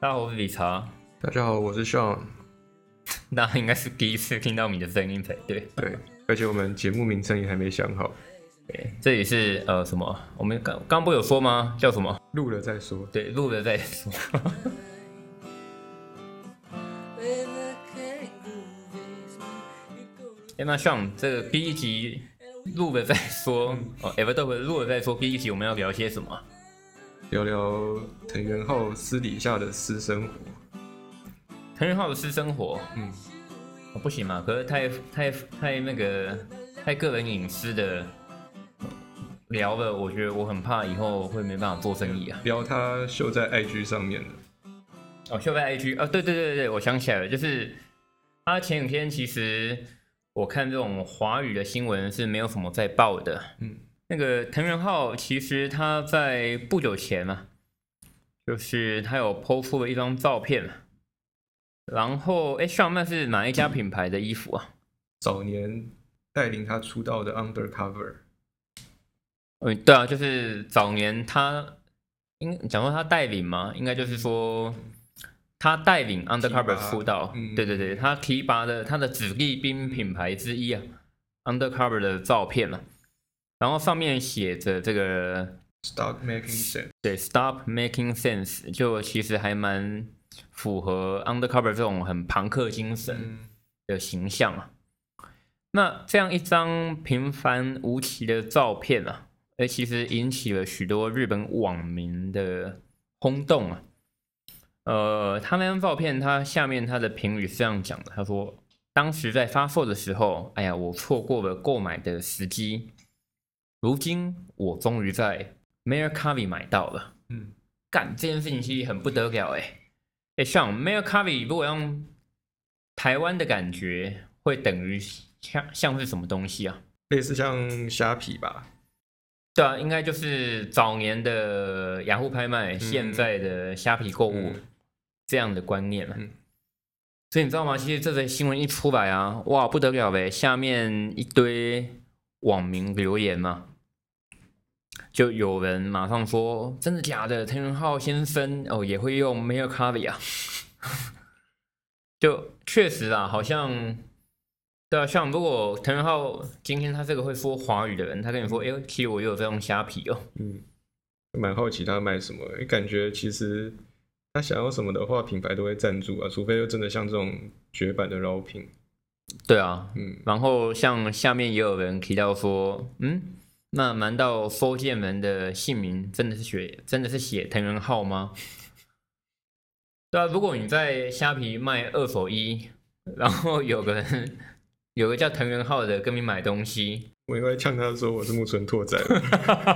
大家好，我是李查。大家好，我是 Sean。大家应该是第一次听到你的声音才对。对，而且我们节目名称也还没想好。对，这里是呃什么？我们刚刚不有说吗？叫什么？录了再说。对，录了再说。哎，那 Sean，这个第一集录了再说哦。Ever 都会录了再说。第一集我们要聊些什么？聊聊藤原浩私底下的私生活。藤原浩的私生活，嗯，不行嘛，可是太太太那个太个人隐私的聊了，我觉得我很怕以后会没办法做生意啊。聊他秀在 IG 上面的，哦，秀在 IG 啊，对对对对，我想起来了，就是他前几天其实我看这种华语的新闻是没有什么在报的，嗯，那个藤原浩其实他在不久前嘛，就是他有 PO 出了一张照片。然后，哎，上面是哪一家品牌的衣服啊？早年带领他出道的 Undercover。嗯，对啊，就是早年他，应讲说他带领嘛，应该就是说他带领 Undercover 出道。对对对，他提拔的他的子弟兵品牌之一啊，Undercover 的照片嘛。然后上面写着这个 Stop making sense。对，Stop making sense，就其实还蛮。符合 Undercover 这种很朋克精神的形象啊，那这样一张平凡无奇的照片啊，哎，其实引起了许多日本网民的轰动啊。呃，他那张照片，他下面他的评语是这样讲的：他说，当时在发售的时候，哎呀，我错过了购买的时机，如今我终于在 Mercari 买到了。嗯，干这件事情其实很不得了哎。像 Mail Coffee，如果用台湾的感觉，会等于像像是什么东西啊？类似像虾皮吧？对啊，应该就是早年的雅虎拍卖，现在的虾皮购物这样的观念了。所以你知道吗？其实这则新闻一出来啊，哇，不得了呗！下面一堆网民留言嘛。就有人马上说：“真的假的？藤原浩先生哦，也会用 Mail Coffee 啊？” 就确实啊，好像对啊，像如果藤原浩今天他这个会说华语的人，他跟你说：“哎，其实我有在用虾皮哦。”嗯，蛮好奇他卖什么，感觉其实他想要什么的话，品牌都会赞助啊，除非就真的像这种绝版的饶品。对啊，嗯，然后像下面也有人提到说：“嗯。”那难道收件人的姓名真的是写真的是写藤原浩吗？对啊，如果你在虾皮卖二手衣，然后有个人 有个叫藤原浩的跟你买东西，我应该呛他说我是木村拓哉，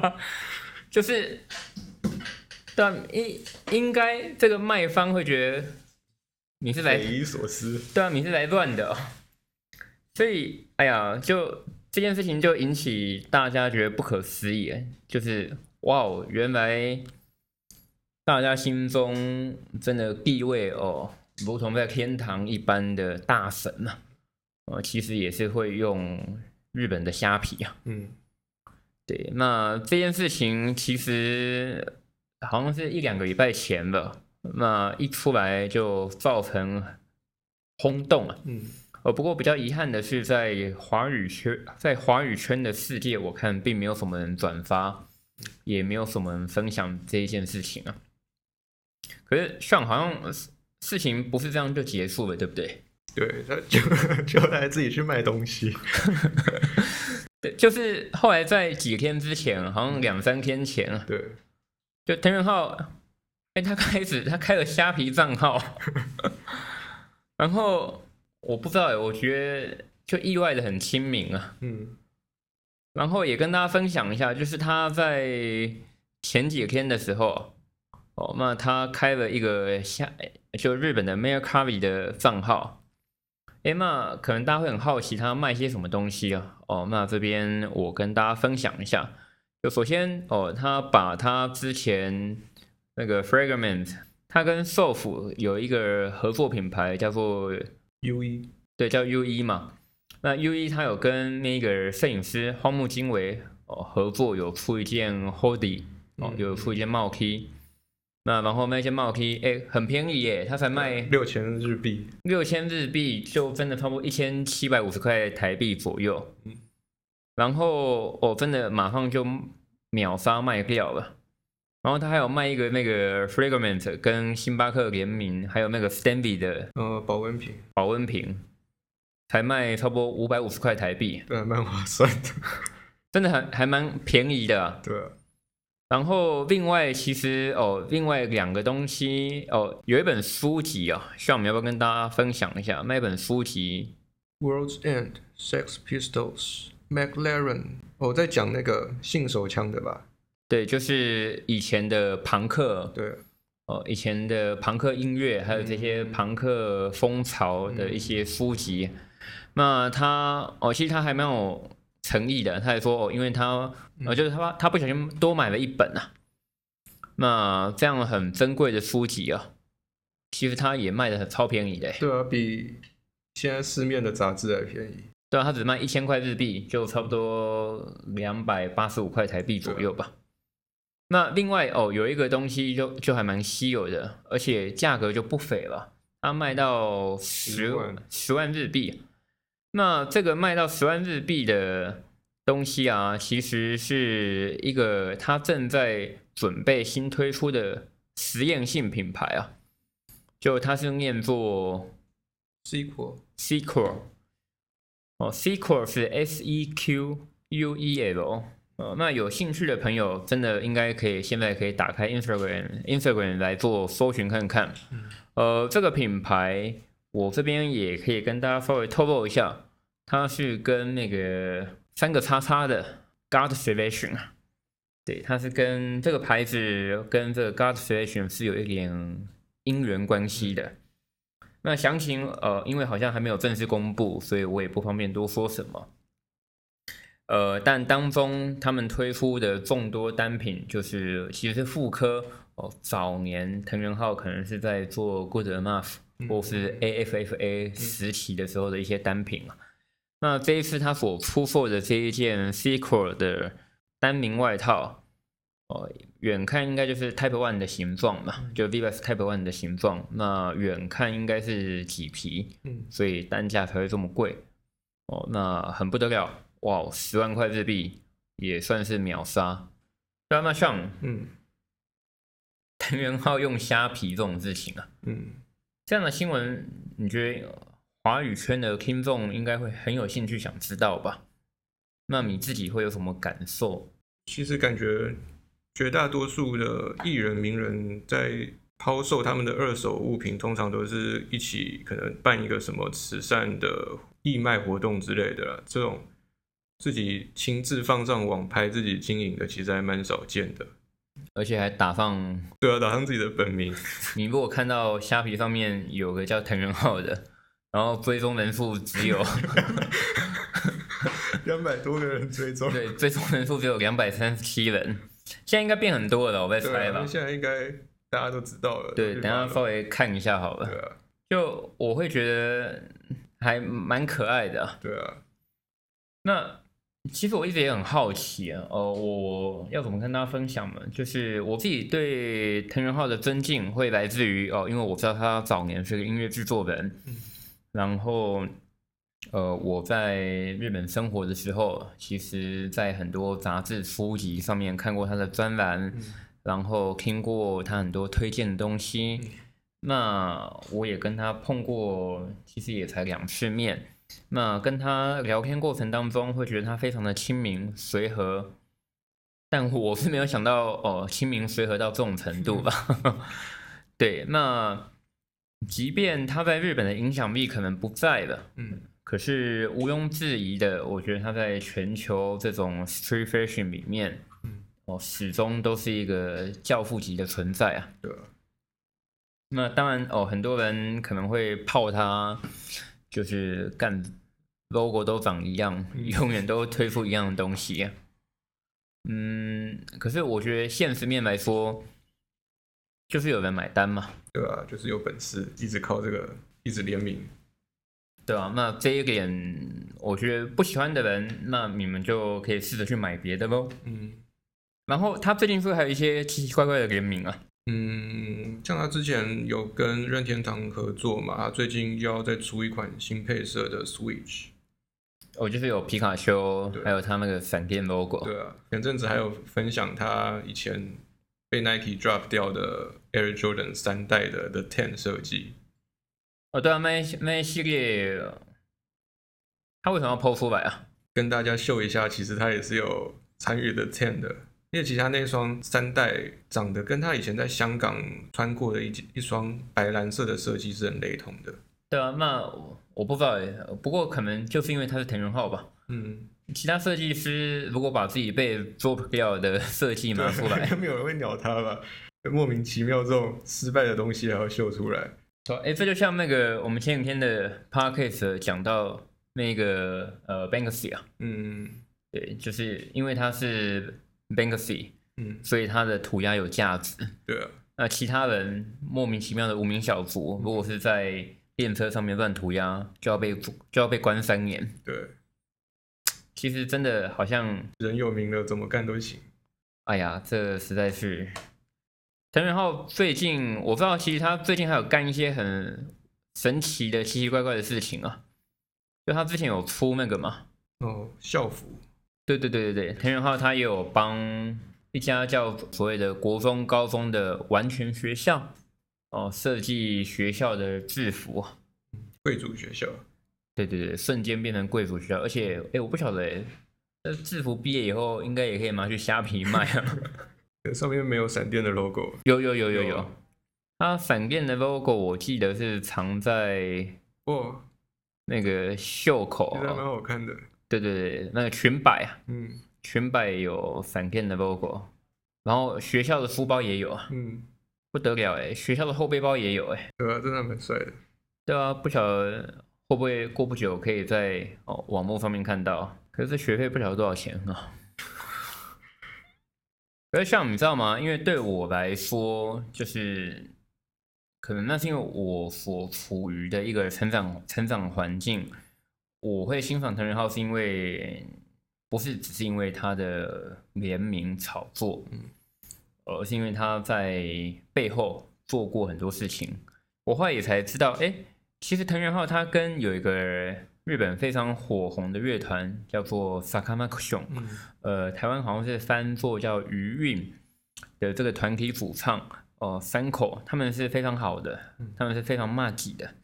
就是但应应该这个卖方会觉得你是来匪夷所思，对啊，你是来乱的，所以哎呀就。这件事情就引起大家觉得不可思议，就是哇哦，原来大家心中真的地位哦，如同在天堂一般的大神嘛，呃，其实也是会用日本的虾皮啊。嗯，对，那这件事情其实好像是一两个礼拜前吧，那一出来就造成轰动啊。嗯。呃，不过比较遗憾的是，在华语圈，在华语圈的世界，我看并没有什么人转发，也没有什么人分享这一件事情啊。可是，像好像事情不是这样就结束了，对不对？对，他就 就来自己去卖东西。对，就是后来在几天之前，好像两三天前啊，对，就藤原浩，哎，他开始他开了虾皮账号，然后。我不知道哎，我觉得就意外的很亲民啊。嗯，然后也跟大家分享一下，就是他在前几天的时候，哦，那他开了一个下就日本的 Mail c a r i 的账号。哎，那可能大家会很好奇他卖些什么东西啊？哦，那这边我跟大家分享一下。就首先哦，他把他之前那个 Fragment，他跟 Soft 有一个合作品牌叫做。U 一对叫 U 一嘛，那 U 一他有跟那个摄影师荒木经惟哦合作，有出一件 Hoodie 哦，有出一件帽 T。那然后那件帽 T，哎，很便宜耶，它才卖六千日币，六千日币就真的差不多一千七百五十块台币左右。嗯然后我真的马上就秒杀卖掉了。然后他还有卖一个那个 Fragrance 跟星巴克联名，还有那个 Stanley 的呃，保温瓶，保温瓶，才卖差不多五百五十块台币，对啊，蛮划算的，真的还还蛮便宜的啊、对啊，然后另外其实哦，另外两个东西哦，有一本书籍啊，希望我们要不要跟大家分享一下？那本书籍 World's End、Sex Pistols、McLaren，我、在讲那个性手枪的吧？对，就是以前的朋克对，哦，以前的朋克音乐，还有这些朋克风潮的一些书籍。那他哦，其实他还蛮有诚意的，他还说哦，因为他呃，就是他他不小心多买了一本啊，那这样很珍贵的书籍啊，其实他也卖的超便宜的欸，对啊，比现在市面的杂志还便宜。对啊，他只卖一千块日币，就差不多两百八十五块台币左右吧。那另外哦，有一个东西就就还蛮稀有的，而且价格就不菲了，它卖到十10万。十万日币。那这个卖到十万日币的东西啊，其实是一个它正在准备新推出的实验性品牌啊，就它是念作 Sequel，Sequel，哦，Sequel 是 S E Q U E L，呃，那有兴趣的朋友真的应该可以现在可以打开 Instagram Instagram 来做搜寻看看。呃，这个品牌我这边也可以跟大家稍微透露一下，它是跟那个三个叉叉的 God Selection 啊，对，它是跟这个牌子跟这个 God Selection 是有一点因缘关系的。那详情呃，因为好像还没有正式公布，所以我也不方便多说什么。呃，但当中他们推出的众多单品，就是其实是妇科哦。早年藤原浩可能是在做 Good Enough 或是 AFFA 时期的时候的一些单品啊。那这一次他所出售的这一件 Secret 的单名外套，哦，远看应该就是 Type One 的形状嘛，就 Vivas Type One 的形状。那远看应该是麂皮，嗯，所以单价才会这么贵。哦，那很不得了，哇，十万块日币也算是秒杀。对啊，那像嗯藤原浩用虾皮这种事情啊，嗯，这样的新闻，你觉得呃华语圈的听众应该会很有兴趣想知道吧？那你自己会有什么感受？其实感觉绝大多数的艺人名人在抛售他们的二手物品，通常都是一起可能办一个什么慈善的义卖活动之类的啦。这种自己亲自放上网拍、自己经营的，其实还蛮少见的。而且还打上，对啊，打上自己的本名，你如果看到虾皮上面有个叫藤原浩的，然后追踪人数只有 两百多个人追踪。对追踪人数只有两百三十七人，现在应该变很多了，我在猜吧那。现在应该大家都知道了。对，等下稍微看一下好了。对啊，就我会觉得还蛮可爱的啊。对啊，那其实我一直也很好奇啊，呃，我要怎么跟大家分享呢？就是我自己对藤原浩的尊敬会来自于哦，因为我知道他早年是个音乐制作人，嗯然后呃，我在日本生活的时候，其实在很多杂志书籍上面看过他的专栏，嗯然后听过他很多推荐的东西。嗯那我也跟他碰过，其实也才两次面。那跟他聊天过程当中，会觉得他非常的亲民随和，但我是没有想到哦，亲民随和到这种程度吧。对，那即便他在日本的影响力可能不在了，嗯，可是毋庸置疑的，我觉得他在全球这种 street fashion 里面，嗯。哦，始终都是一个教父级的存在啊。对啊，那当然哦，很多人可能会泡他，就是干 logo 都长一样，永远都推出一样的东西。嗯，可是我觉得现实面来说，就是有人买单嘛，对啊，就是有本事，一直靠这个，一直联名。对啊、那这一点，我觉得不喜欢的人，那你们就可以试着去买别的喽。嗯然后他最近是不是还有一些奇奇怪怪的联名啊？嗯，像他之前有跟任天堂合作嘛，他最近又要再出一款新配色的 Switch。哦，就是有皮卡丘，还有他那个闪电 logo。对啊，前阵子还有分享他以前被 Nike drop 掉的 Air Jordan 三代的 The Ten 设计。哦，对啊，那一那一系列，他为什么要剖出来啊？跟大家秀一下，其实他也是有参与的 Ten 的，因为其他那双三代长得跟他以前在香港穿过的一一双白蓝色的设计是很雷同的。对啊，那我我不知道诶，不过可能就是因为他是藤原浩吧。嗯，其他设计师如果把自己被 drop 掉的设计拿出来，没有人会鸟他吧？莫名其妙这种失败的东西还要秀出来。说，哎，这就像那个我们前几天的 podcast 讲到那个呃 Banksy 啊，嗯对，就是因为他是 Banksy，嗯，所以他的涂鸦有价值。对啊，那其他人莫名其妙的无名小卒，如果是在电车上面乱涂鸦，就要被就要被关三年。对，其实真的好像，人有名了，怎么干都行。哎呀，这实在是。陈元浩最近我不知道，其实他最近还有干一些很神奇的、奇奇怪怪的事情啊。就他之前有出那个嘛，哦，校服，对对对对对，田原浩他也有帮一家叫所谓的国中、高中的完全学校哦设计学校的制服。贵族学校。对对对，瞬间变成贵族学校，而且哎，我不晓得哎，这制服毕业以后应该也可以拿去虾皮卖啊。上面没有闪电的 logo。有有有有有有啊，它闪电的 logo 我记得是藏在哦，那个袖口其蛮哦，好看的。对对对，那个裙摆啊，嗯裙摆有闪电的 logo，然后学校的书包也有啊，嗯，不得了哎，学校的后背包也有哎，对啊，真的蛮帅的。对啊，不晓得会不会过不久可以在哦网络上面看到，可是这学费不晓得多少钱啊。可是像你知道吗？因为对我来说，就是可能那是因为我所处于的一个成长成长环境，我会欣赏藤原浩，是因为不是只是因为他的联名炒作，嗯而是因为他在背后做过很多事情。我后来也才知道，哎，其实藤原浩他跟有一个日本非常火红的乐团叫做 Sakamakushon，嗯呃，台湾好像是翻作叫余韵的这个团体主唱哦、三口，他们是非常好的嗯，他们是非常骂己的，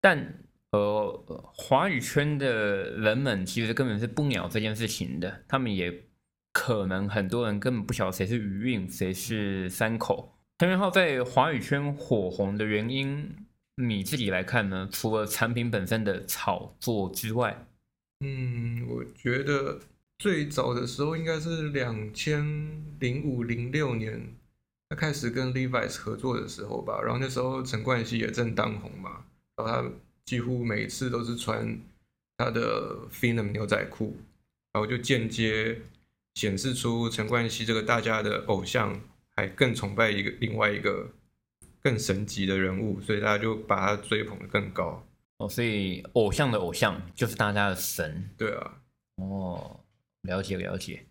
但呃，华语圈的人们其实根本是不鸟这件事情的，他们也可能很多人根本不晓得谁是余韵，谁是三口。藤原浩在华语圈火红的原因，你自己来看呢？除了产品本身的炒作之外，嗯，我觉得最早的时候应该是两千零五零六年，他开始跟 Levi's 合作的时候吧。然后那时候陈冠希也正当红嘛，然后他几乎每次都是穿他的 Phenom 牛仔裤，然后就间接显示出陈冠希这个大家的偶像还更崇拜一个另外一个更神级的人物，所以大家就把他追捧的更高。哦，所以偶像的偶像就是大家的神对啊，哦，了解了解。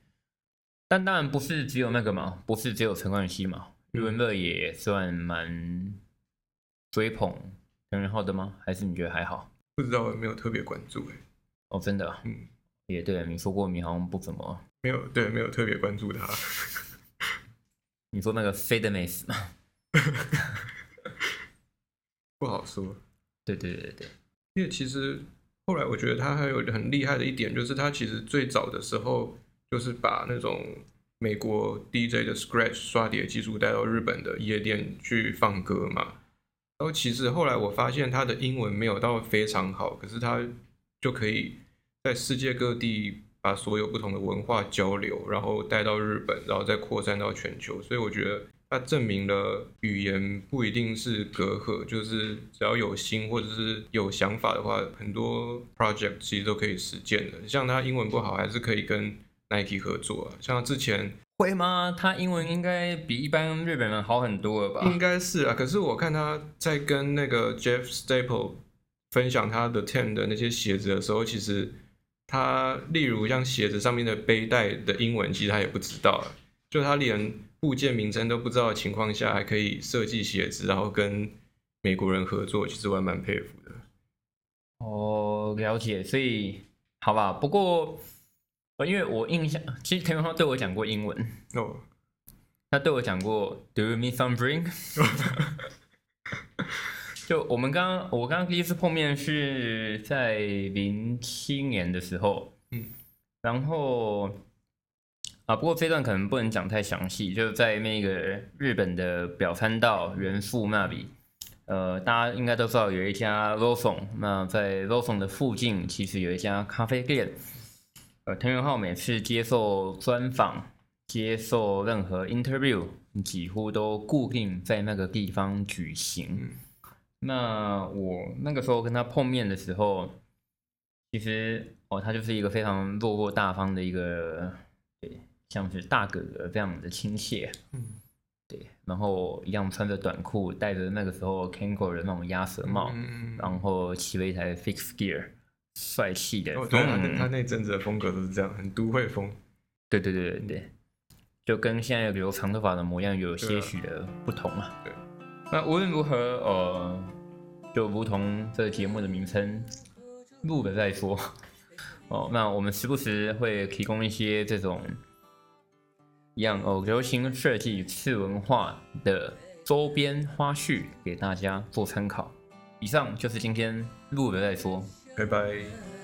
但当然不是只有那个嘛，不是只有陈冠希嘛，余文乐也算蛮追捧藤原浩的吗？还是你觉得还好？不知道我没有特别关注哎、哦，真的啊，嗯。也对，你说过你好像不怎么，没有，对，没有特别关注他。你说那个 Fade m a c e 嘛？不好说，对对对对，因为其实后来我觉得他还有很厉害的一点，就是他其实最早的时候就是把那种美国 DJ 的 Scratch 刷碟技术带到日本的夜店去放歌嘛。然后其实后来我发现他的英文没有到非常好，可是他就可以在世界各地把所有不同的文化交流，然后带到日本，然后再扩散到全球。所以我觉得它证明了语言不一定是隔阂，就是只要有心或者是有想法的话，很多 project 其实都可以实践的。像他英文不好，还是可以跟 Nike 合作啊。像之前会吗？他英文应该比一般日本人好很多了吧？应该是啊，可是我看他在跟那个 Jeff Staple 分享他的 Ten 的那些鞋子的时候，其实他例如像鞋子上面的背带的英文，其实他也不知道啊，就他连部件名称都不知道的情况下，还可以设计鞋子，然后跟美国人合作，其实我还蛮佩服的。哦，了解，所以好吧。不过，呃因为我印象，其实田文浩对我讲过英文，哦，他对我讲过 “Do you need some drink？” 就我们刚刚，我刚刚第一次碰面是在零七年的时候，嗯，然后啊，不过这段可能不能讲太详细，就在那个日本的表参道元素那里，呃，大家应该都知道有一家 Lawson，那在 Lawson 的附近其实有一家咖啡店，呃，藤原浩每次接受专访、接受任何 interview，几乎都固定在那个地方举行。嗯那我那个时候跟他碰面的时候，其实哦，他就是一个非常落落大方的一个，对，像是大哥哥这样的亲切，嗯，对，然后一样穿着短裤，戴着那个时候 Kango 的那种鸭舌帽，嗯，然后骑了一台 Fix Gear，帅气的，他那嗯他那阵子的风格都是这样，很都会风。对对对对对，就跟现在留长头发的模样有些许的不同啊。对，那无论如何，呃，就如同这个节目的名称，录了再说。哦，那我们时不时会提供一些这种一样哦，流行设计次文化的周边花絮给大家做参考。以上就是今天录了再说。拜拜。